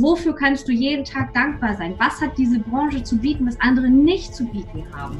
Wofür kannst du jeden Tag dankbar sein? Was hat diese Branche zu bieten, was andere nicht zu bieten haben?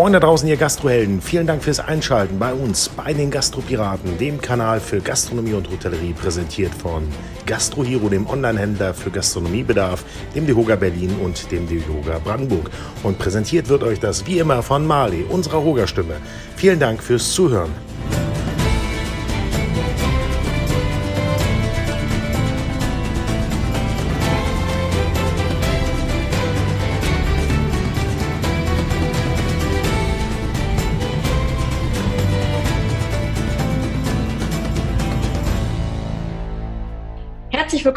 Moin da draußen, ihr Gastrohelden. Vielen Dank fürs Einschalten bei uns, bei den Gastropiraten, dem Kanal für Gastronomie und Hotellerie, präsentiert von Gastrohero, dem Onlinehändler für Gastronomiebedarf, dem Dehoga Berlin und dem Dehoga Brandenburg. Und präsentiert wird euch das wie immer von Mali, unserer Hoga-Stimme. Vielen Dank fürs Zuhören.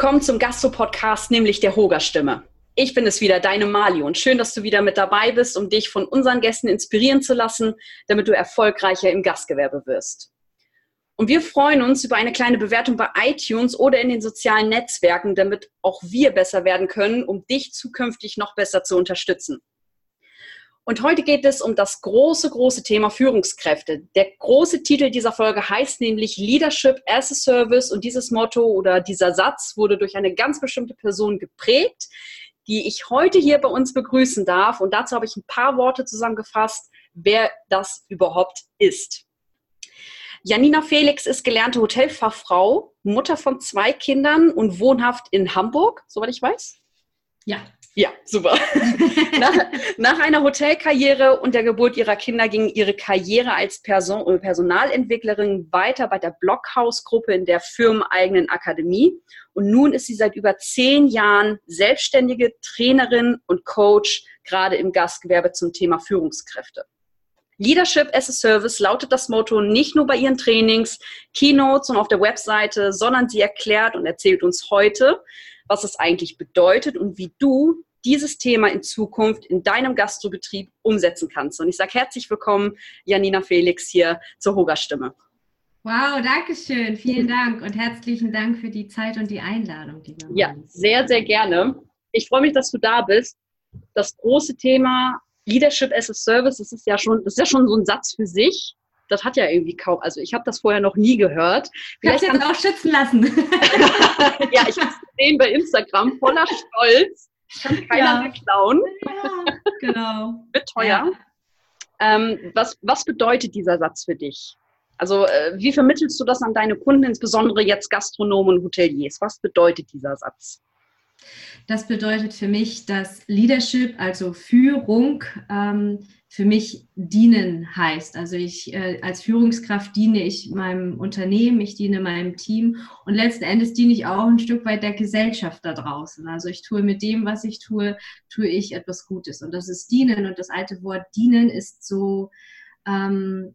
Willkommen zum Gastro-Podcast, nämlich der Hoga-Stimme. Ich bin es wieder, deine Mali, und schön, dass du wieder mit dabei bist, um dich von unseren Gästen inspirieren zu lassen, damit du erfolgreicher im Gastgewerbe wirst. Und wir freuen uns über eine kleine Bewertung bei iTunes oder in den sozialen Netzwerken, damit auch wir besser werden können, um dich zukünftig noch besser zu unterstützen. Und heute geht es um das große, große Thema Führungskräfte. Der große Titel dieser Folge heißt nämlich Leadership as a Service und dieses Motto oder dieser Satz wurde durch eine ganz bestimmte Person geprägt, die ich heute hier bei uns begrüßen darf. Und dazu habe ich ein paar Worte zusammengefasst, wer das überhaupt ist. Janina Felix ist gelernte Hotelfachfrau, Mutter von zwei Kindern und wohnhaft in Hamburg, soweit ich weiß. Ja, ja, super. nach, nach, einer Hotelkarriere und der Geburt ihrer Kinder ging ihre Karriere als Person, Personalentwicklerin weiter bei der Blockhaus-Gruppe in der firmeneigenen Akademie. Und nun ist sie seit über zehn Jahren selbstständige Trainerin und Coach, gerade im Gastgewerbe zum Thema Führungskräfte. Leadership as a Service lautet das Motto nicht nur bei ihren Trainings, Keynotes und auf der Webseite, sondern sie erklärt und erzählt uns heute, was es eigentlich bedeutet und wie du dieses Thema in Zukunft in deinem Gastrobetrieb umsetzen kannst. Und ich sage herzlich willkommen, Janina Felix hier zur Hoga-Stimme. Wow, danke schön. Vielen Dank und herzlichen Dank für die Zeit und die Einladung, lieber Ja, sehr, sehr gerne. Ich freue mich, dass du da bist. Das große Thema Leadership as a Service, das ist ja schon, das ist ja schon so ein Satz für sich das hat ja irgendwie kaum, also ich habe das vorher noch nie gehört. Vielleicht kann auch schützen lassen. ja, ich habe es gesehen bei Instagram, voller Stolz. Kann keiner ja. mehr klauen. Ja, genau. Wird teuer. Ja. Ähm, was, was bedeutet dieser Satz für dich? Also äh, wie vermittelst du das an deine Kunden, insbesondere jetzt Gastronomen und Hoteliers? Was bedeutet dieser Satz? Das bedeutet für mich, dass Leadership, also Führung, ähm, für mich dienen heißt. Also ich äh, als Führungskraft diene ich meinem Unternehmen, ich diene meinem Team und letzten Endes diene ich auch ein Stück weit der Gesellschaft da draußen. Also ich tue mit dem, was ich tue, tue ich etwas Gutes. Und das ist dienen und das alte Wort dienen ist so, ähm,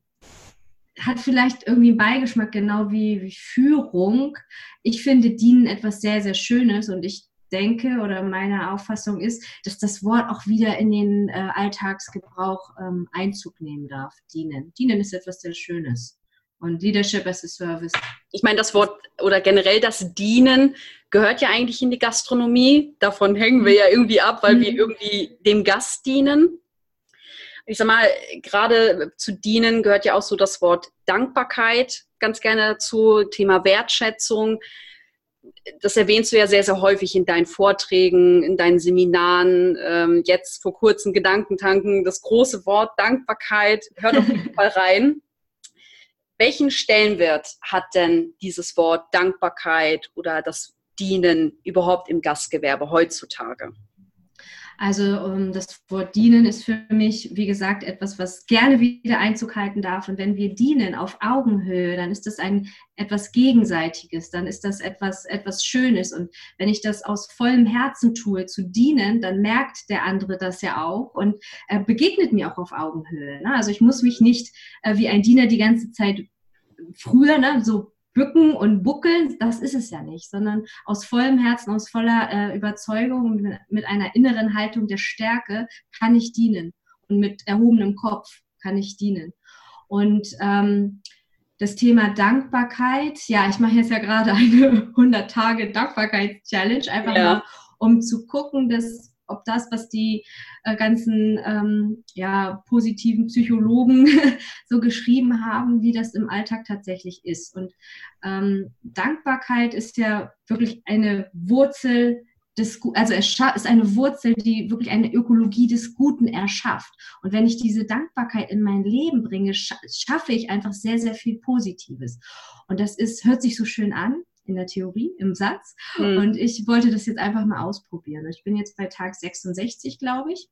hat vielleicht irgendwie einen Beigeschmack, genau wie, wie Führung. Ich finde Dienen etwas sehr, sehr Schönes und ich denke oder meine Auffassung ist, dass das Wort auch wieder in den äh, Alltagsgebrauch ähm, Einzug nehmen darf. Dienen. Dienen ist etwas sehr Schönes. Und Leadership as a Service. Ich meine, das Wort oder generell das Dienen gehört ja eigentlich in die Gastronomie. Davon hängen wir ja irgendwie ab, weil mhm. wir irgendwie dem Gast dienen. Ich sag mal, gerade zu dienen gehört ja auch so das Wort Dankbarkeit ganz gerne dazu, Thema Wertschätzung das erwähnst du ja sehr, sehr häufig in deinen Vorträgen, in deinen Seminaren, ähm, jetzt vor kurzem Gedankentanken, das große Wort Dankbarkeit, hör doch mal rein. Welchen Stellenwert hat denn dieses Wort Dankbarkeit oder das Dienen überhaupt im Gastgewerbe heutzutage? Also um, das Wort dienen ist für mich, wie gesagt, etwas, was gerne wieder Einzug halten darf. Und wenn wir dienen auf Augenhöhe, dann ist das ein etwas Gegenseitiges, dann ist das etwas, etwas Schönes. Und wenn ich das aus vollem Herzen tue, zu dienen, dann merkt der andere das ja auch und äh, begegnet mir auch auf Augenhöhe. Ne? Also ich muss mich nicht äh, wie ein Diener die ganze Zeit früher ne, so bücken und buckeln, das ist es ja nicht, sondern aus vollem Herzen, aus voller äh, Überzeugung, mit, mit einer inneren Haltung der Stärke kann ich dienen und mit erhobenem Kopf kann ich dienen? Und ähm, das Thema Dankbarkeit, ja, ich mache jetzt ja gerade eine 100 Tage Dankbarkeits-Challenge, einfach ja. mal, um zu gucken, dass ob das, was die äh, ganzen ähm, ja, positiven Psychologen so geschrieben haben, wie das im Alltag tatsächlich ist. Und ähm, Dankbarkeit ist ja wirklich eine Wurzel des, also es ist eine Wurzel, die wirklich eine Ökologie des Guten erschafft. Und wenn ich diese Dankbarkeit in mein Leben bringe, schaffe ich einfach sehr, sehr viel Positives. Und das ist, hört sich so schön an, in der Theorie, im Satz. Mhm. Und ich wollte das jetzt einfach mal ausprobieren. Ich bin jetzt bei Tag 66, glaube ich.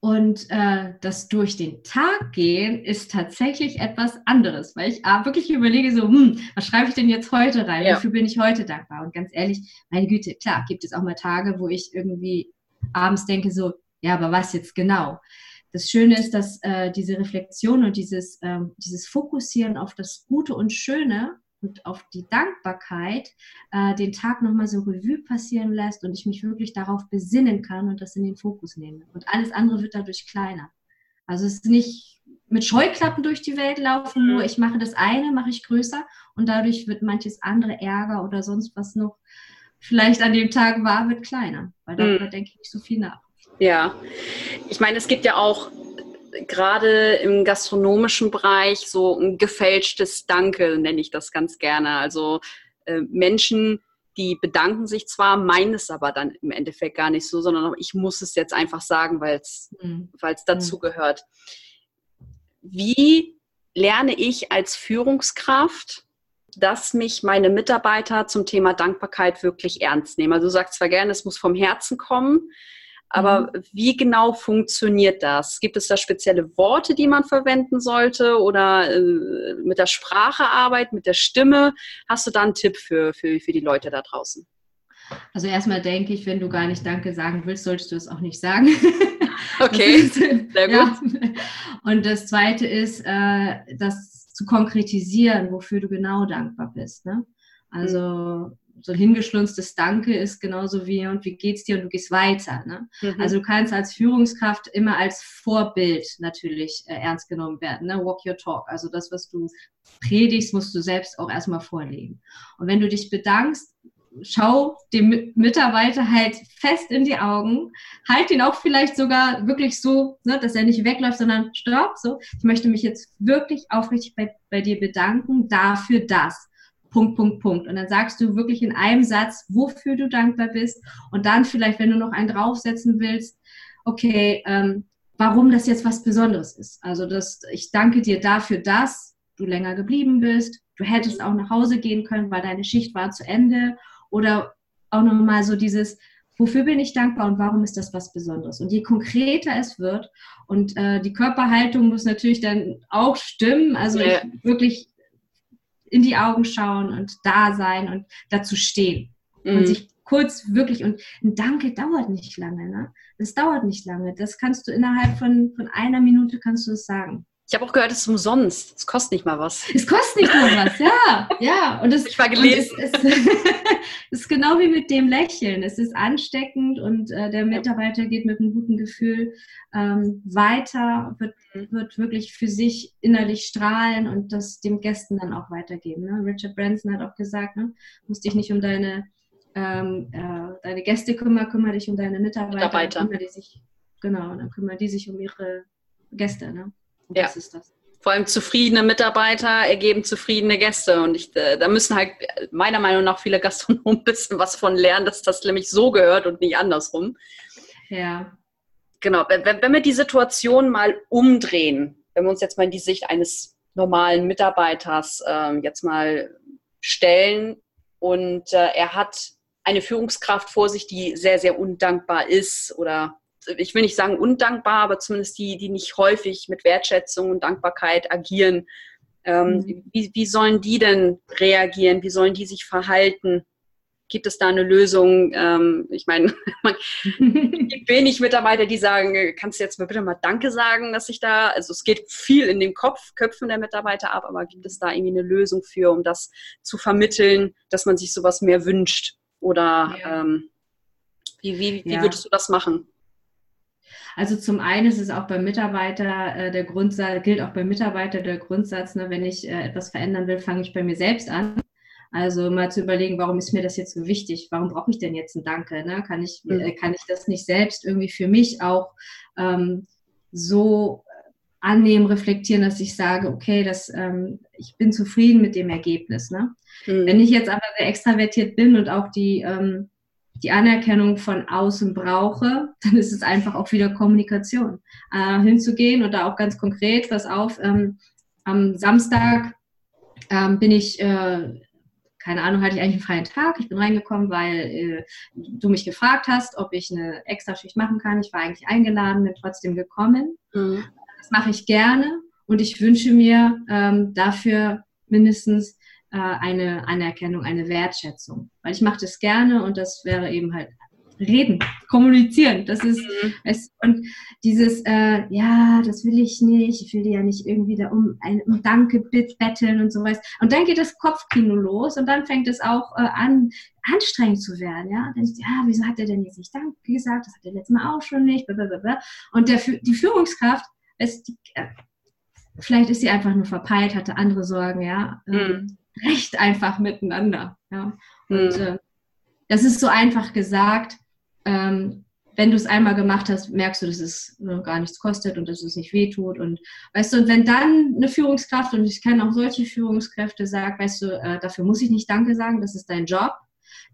Und äh, das durch den Tag gehen ist tatsächlich etwas anderes, weil ich ah, wirklich überlege, so, hm, was schreibe ich denn jetzt heute rein? Ja. Wofür bin ich heute dankbar? Und ganz ehrlich, meine Güte, klar, gibt es auch mal Tage, wo ich irgendwie abends denke, so, ja, aber was jetzt genau? Das Schöne ist, dass äh, diese Reflexion und dieses, ähm, dieses Fokussieren auf das Gute und Schöne und auf die Dankbarkeit äh, den Tag nochmal so Revue passieren lässt und ich mich wirklich darauf besinnen kann und das in den Fokus nehme. Und alles andere wird dadurch kleiner. Also es ist nicht mit Scheuklappen durch die Welt laufen, nur mhm. ich mache das eine, mache ich größer und dadurch wird manches andere Ärger oder sonst was noch vielleicht an dem Tag war, wird kleiner, weil darüber mhm. denke ich nicht so viel nach. Ja, ich meine, es gibt ja auch gerade im gastronomischen Bereich so ein gefälschtes Danke, nenne ich das ganz gerne. Also äh, Menschen, die bedanken sich zwar, meinen es aber dann im Endeffekt gar nicht so, sondern ich muss es jetzt einfach sagen, weil es mhm. dazugehört. Wie lerne ich als Führungskraft, dass mich meine Mitarbeiter zum Thema Dankbarkeit wirklich ernst nehmen? Also du sagst zwar gerne, es muss vom Herzen kommen, aber mhm. wie genau funktioniert das? Gibt es da spezielle Worte, die man verwenden sollte oder äh, mit der Sprache arbeiten, mit der Stimme? Hast du da einen Tipp für, für, für die Leute da draußen? Also erstmal denke ich, wenn du gar nicht Danke sagen willst, solltest du es auch nicht sagen. Okay, ist, sehr gut. Ja. Und das Zweite ist, äh, das zu konkretisieren, wofür du genau dankbar bist. Ne? Also mhm so ein hingeschlunztes Danke ist genauso wie und wie geht's dir und du gehst weiter. Ne? Mhm. Also du kannst als Führungskraft immer als Vorbild natürlich äh, ernst genommen werden. Ne? Walk your talk. Also das, was du predigst, musst du selbst auch erstmal vorlegen. Und wenn du dich bedankst, schau dem Mitarbeiter halt fest in die Augen, halt ihn auch vielleicht sogar wirklich so, ne, dass er nicht wegläuft, sondern stopp, so, ich möchte mich jetzt wirklich aufrichtig bei, bei dir bedanken dafür das. Punkt, Punkt, Punkt. Und dann sagst du wirklich in einem Satz, wofür du dankbar bist. Und dann vielleicht, wenn du noch einen draufsetzen willst, okay, ähm, warum das jetzt was Besonderes ist. Also, dass ich danke dir dafür, dass du länger geblieben bist. Du hättest auch nach Hause gehen können, weil deine Schicht war zu Ende. Oder auch nochmal so dieses, wofür bin ich dankbar und warum ist das was Besonderes? Und je konkreter es wird und äh, die Körperhaltung muss natürlich dann auch stimmen, also ja. wirklich in die Augen schauen und da sein und dazu stehen. Mhm. Und sich kurz wirklich, und ein Danke dauert nicht lange, ne? Das dauert nicht lange. Das kannst du innerhalb von, von einer Minute kannst du es sagen. Ich habe auch gehört, es ist umsonst. Es kostet nicht mal was. Es kostet nicht mal was, ja. ja. Und das, ich war gelesen. Es, es, es, ist genau wie mit dem Lächeln. Es ist ansteckend und äh, der Mitarbeiter geht mit einem guten Gefühl ähm, weiter, wird, mhm. wird wirklich für sich innerlich strahlen und das dem Gästen dann auch weitergeben. Ne? Richard Branson hat auch gesagt, ne? musst dich nicht um deine, ähm, äh, deine Gäste kümmern, kümmere dich um deine Mitarbeiter. Mitarbeiter. Kümmere die sich, genau, dann kümmern die sich um ihre Gäste. Ne? Und ja. das ist das. Vor allem zufriedene Mitarbeiter ergeben zufriedene Gäste. Und ich, äh, da müssen halt meiner Meinung nach viele Gastronomen ein bisschen was von lernen, dass das nämlich so gehört und nicht andersrum. Ja. Genau. Wenn, wenn wir die Situation mal umdrehen, wenn wir uns jetzt mal in die Sicht eines normalen Mitarbeiters äh, jetzt mal stellen und äh, er hat eine Führungskraft vor sich, die sehr, sehr undankbar ist oder ich will nicht sagen undankbar, aber zumindest die, die nicht häufig mit Wertschätzung und Dankbarkeit agieren. Ähm, mhm. wie, wie sollen die denn reagieren? Wie sollen die sich verhalten? Gibt es da eine Lösung? Ähm, ich meine, es gibt wenig Mitarbeiter, die sagen, kannst du jetzt mal bitte mal Danke sagen, dass ich da, also es geht viel in den Kopf, Köpfen der Mitarbeiter ab, aber gibt es da irgendwie eine Lösung für, um das zu vermitteln, dass man sich sowas mehr wünscht? Oder ja. ähm, wie, wie, wie ja. würdest du das machen? Also zum einen ist es auch beim Mitarbeiter äh, der Grundsatz, gilt auch beim Mitarbeiter der Grundsatz, ne, wenn ich äh, etwas verändern will, fange ich bei mir selbst an. Also mal zu überlegen, warum ist mir das jetzt so wichtig? Warum brauche ich denn jetzt ein Danke? Ne? Kann, ich, äh, kann ich das nicht selbst irgendwie für mich auch ähm, so annehmen, reflektieren, dass ich sage, okay, das, ähm, ich bin zufrieden mit dem Ergebnis. Ne? Mhm. Wenn ich jetzt aber sehr extravertiert bin und auch die, ähm, die Anerkennung von außen brauche, dann ist es einfach auch wieder Kommunikation. Äh, hinzugehen und da auch ganz konkret, was auf, ähm, am Samstag ähm, bin ich äh, keine Ahnung, hatte ich eigentlich einen freien Tag. Ich bin reingekommen, weil äh, du mich gefragt hast, ob ich eine Extraschicht machen kann. Ich war eigentlich eingeladen, bin trotzdem gekommen. Mhm. Das mache ich gerne und ich wünsche mir ähm, dafür mindestens eine Anerkennung, eine Wertschätzung. Weil ich mache das gerne und das wäre eben halt reden, kommunizieren. Das ist mhm. es, und dieses, äh, ja, das will ich nicht, ich will dir ja nicht irgendwie da um ein um Danke betteln und sowas. Und dann geht das Kopfkino los und dann fängt es auch äh, an, anstrengend zu werden. Ja, dann ja, wieso hat er denn jetzt nicht Danke gesagt? Das hat er letztes Mal auch schon nicht. Blablabla. Und der, die Führungskraft, ist die, äh, vielleicht ist sie einfach nur verpeilt, hatte andere Sorgen, ja. Mhm. Recht einfach miteinander. Ja. Und mhm. äh, das ist so einfach gesagt, ähm, wenn du es einmal gemacht hast, merkst du, dass es gar nichts kostet und dass es nicht wehtut. Und weißt du, und wenn dann eine Führungskraft, und ich kenne auch solche Führungskräfte, sagt, weißt du, äh, dafür muss ich nicht Danke sagen, das ist dein Job,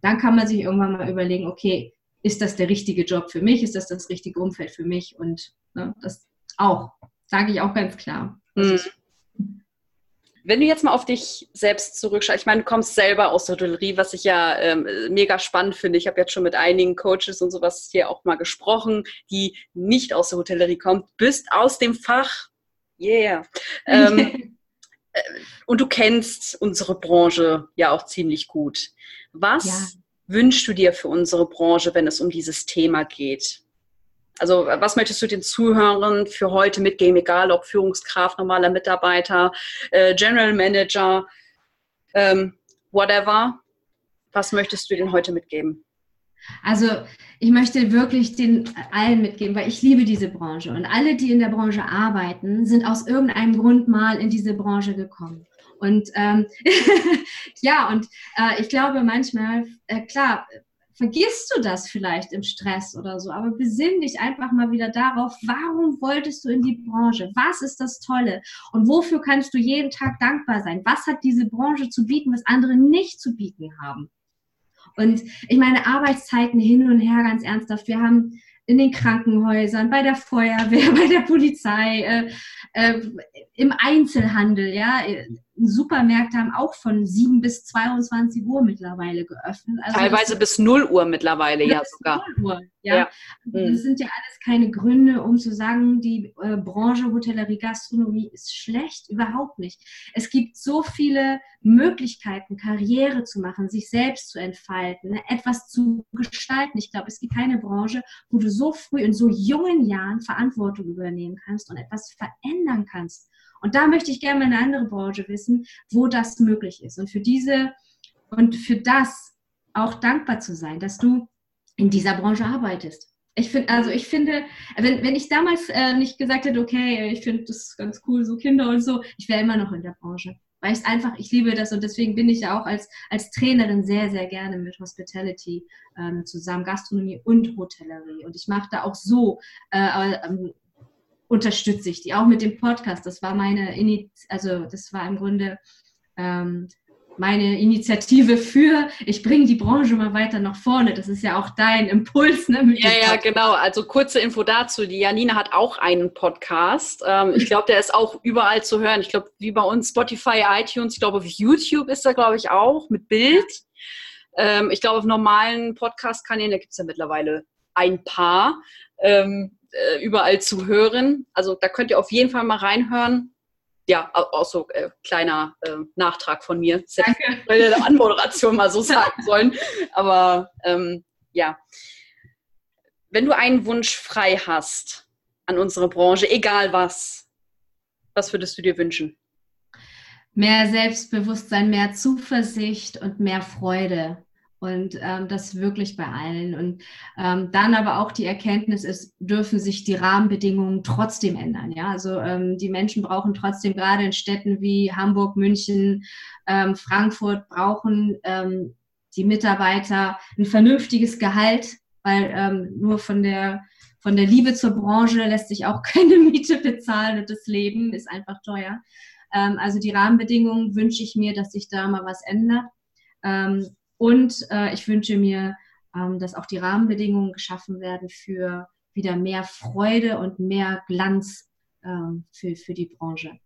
dann kann man sich irgendwann mal überlegen, okay, ist das der richtige Job für mich? Ist das das richtige Umfeld für mich? Und ne, das auch, sage ich auch ganz klar. Mhm. Wenn du jetzt mal auf dich selbst zurückschaust, ich meine, du kommst selber aus der Hotellerie, was ich ja ähm, mega spannend finde. Ich habe jetzt schon mit einigen Coaches und sowas hier auch mal gesprochen, die nicht aus der Hotellerie kommen. Bist aus dem Fach. Yeah. Ähm, äh, und du kennst unsere Branche ja auch ziemlich gut. Was ja. wünschst du dir für unsere Branche, wenn es um dieses Thema geht? Also was möchtest du den Zuhörern für heute mitgeben, egal ob Führungskraft, normaler Mitarbeiter, äh, General Manager, ähm, whatever? Was möchtest du denen heute mitgeben? Also ich möchte wirklich den allen mitgeben, weil ich liebe diese Branche und alle, die in der Branche arbeiten, sind aus irgendeinem Grund mal in diese Branche gekommen. Und ähm, ja, und äh, ich glaube manchmal, äh, klar, vergisst du das vielleicht im Stress oder so, aber besinn dich einfach mal wieder darauf, warum wolltest du in die Branche? Was ist das Tolle? Und wofür kannst du jeden Tag dankbar sein? Was hat diese Branche zu bieten, was andere nicht zu bieten haben? Und ich meine, Arbeitszeiten hin und her, ganz ernsthaft. Wir haben in den Krankenhäusern, bei der Feuerwehr, bei der Polizei, äh, äh, im Einzelhandel, ja, Supermärkte haben auch von 7 bis 22 Uhr mittlerweile geöffnet. Also Teilweise bis 0 Uhr mittlerweile, ja sogar. 0 Uhr, ja. ja. Das hm. sind ja alles keine Gründe, um zu sagen, die äh, Branche Hotellerie, Gastronomie ist schlecht. Überhaupt nicht. Es gibt so viele Möglichkeiten, Karriere zu machen, sich selbst zu entfalten, ne, etwas zu gestalten. Ich glaube, es gibt keine Branche, wo du so früh in so jungen Jahren Verantwortung übernehmen kannst und etwas verändern kannst. Und da möchte ich gerne mal eine andere Branche wissen, wo das möglich ist. Und für diese und für das auch dankbar zu sein, dass du in dieser Branche arbeitest. Ich finde, also ich finde, wenn, wenn ich damals äh, nicht gesagt hätte, okay, ich finde das ganz cool, so Kinder und so, ich wäre immer noch in der Branche. Weil ich es einfach, ich liebe das und deswegen bin ich ja auch als, als Trainerin sehr, sehr gerne mit Hospitality ähm, zusammen, Gastronomie und Hotellerie. Und ich mache da auch so äh, ähm, unterstütze ich die, auch mit dem Podcast. Das war meine, also das war im Grunde ähm, meine Initiative für, ich bringe die Branche mal weiter nach vorne. Das ist ja auch dein Impuls. Ne, ja, ja, genau. Also kurze Info dazu. Die Janina hat auch einen Podcast. Ähm, ich glaube, der ist auch überall zu hören. Ich glaube, wie bei uns Spotify, iTunes. Ich glaube, auf YouTube ist er, glaube ich, auch mit Bild. Ähm, ich glaube, auf normalen Podcast-Kanälen, da gibt es ja mittlerweile ein paar. Ähm, äh, überall zu hören. Also da könnt ihr auf jeden Fall mal reinhören. Ja, auch so äh, kleiner äh, Nachtrag von mir. Das Danke. Hätte ich der Anmoderation mal so sagen sollen. Aber ähm, ja, wenn du einen Wunsch frei hast an unsere Branche, egal was, was würdest du dir wünschen? Mehr Selbstbewusstsein, mehr Zuversicht und mehr Freude Und ähm, das wirklich bei allen. Und ähm, dann aber auch die Erkenntnis ist, dürfen sich die Rahmenbedingungen trotzdem ändern. Ja, also ähm, die Menschen brauchen trotzdem gerade in Städten wie Hamburg, München, ähm, Frankfurt brauchen ähm, die Mitarbeiter ein vernünftiges Gehalt, weil ähm, nur von der von der Liebe zur Branche lässt sich auch keine Miete bezahlen und das Leben ist einfach teuer. Ähm, also die Rahmenbedingungen wünsche ich mir, dass sich da mal was ändert. Ähm, und äh, ich wünsche mir, ähm, dass auch die Rahmenbedingungen geschaffen werden für wieder mehr Freude und mehr Glanz ähm, für, für die Branche.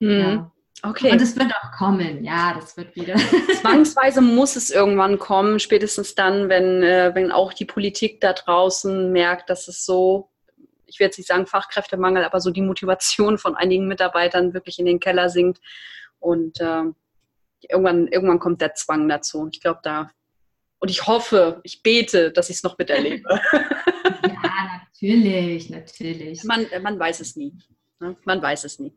Mhm. Ja. Okay. Und es wird auch kommen, ja, das wird wieder. Zwangsweise muss es irgendwann kommen, spätestens dann, wenn, äh, wenn auch die Politik da draußen merkt, dass es so, ich werde jetzt nicht sagen Fachkräftemangel, aber so die Motivation von einigen Mitarbeitern wirklich in den Keller sinkt. Und äh, irgendwann, irgendwann kommt der Zwang dazu. Ich glaube, da. Und ich hoffe, ich bete, dass ich es noch miterlebe. ja, natürlich, natürlich. Man, man weiß es nie. Ne? Man weiß es nie.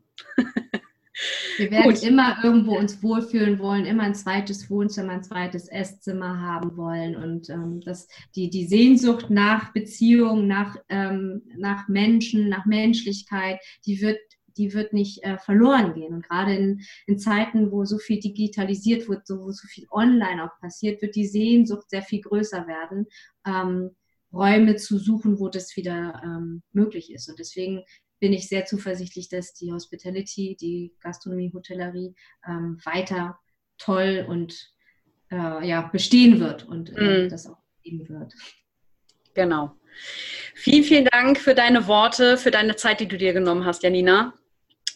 Wir werden Gut. immer irgendwo uns wohlfühlen wollen, immer ein zweites Wohnzimmer, ein zweites Esszimmer haben wollen. Und ähm, das, die, die Sehnsucht nach Beziehung, nach, ähm, nach Menschen, nach Menschlichkeit, die wird die wird nicht äh, verloren gehen. Und gerade in, in, Zeiten, wo so viel digitalisiert wird, so, wo so viel online auch passiert, wird die Sehnsucht sehr viel größer werden, ähm, Räume zu suchen, wo das wieder ähm, möglich ist. Und deswegen bin ich sehr zuversichtlich, dass die Hospitality, die Gastronomie, Hotellerie ähm, weiter toll und äh, ja, bestehen wird und äh, mm. das auch geben wird. Genau. Vielen, vielen Dank für deine Worte, für deine Zeit, die du dir genommen hast, Janina.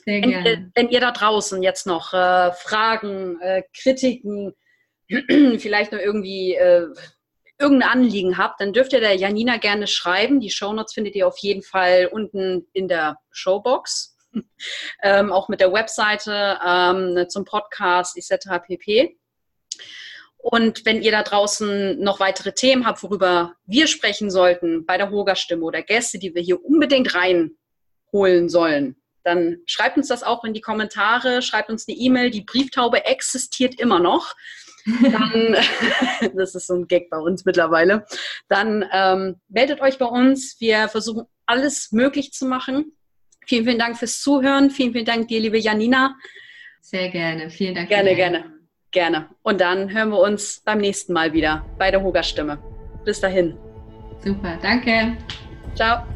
Wenn, wenn ihr da draußen jetzt noch äh, Fragen, äh, Kritiken, vielleicht noch irgendwie äh, irgendein Anliegen habt, dann dürft ihr der Janina gerne schreiben. Die Shownotes findet ihr auf jeden Fall unten in der Showbox. ähm, auch mit der Webseite ähm, zum Podcast etc. pp. Und wenn ihr da draußen noch weitere Themen habt, worüber wir sprechen sollten bei der Hoga-Stimme oder Gäste, die wir hier unbedingt reinholen sollen, dann schreibt uns das auch in die Kommentare, schreibt uns eine E-Mail. Die Brieftaube existiert immer noch. Dann, das ist so ein Gag bei uns mittlerweile. Dann ähm, meldet euch bei uns. Wir versuchen alles möglich zu machen. Vielen, vielen Dank fürs Zuhören. Vielen, vielen Dank dir, liebe Janina. Sehr gerne. Vielen Dank. Gerne, gerne, gerne. Und dann hören wir uns beim nächsten Mal wieder bei der Hoga Stimme. Bis dahin. Super, danke. Ciao.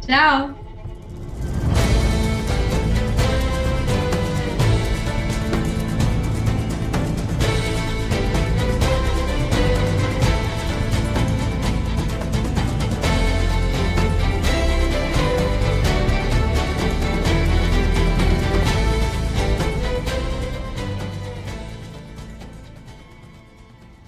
Ciao.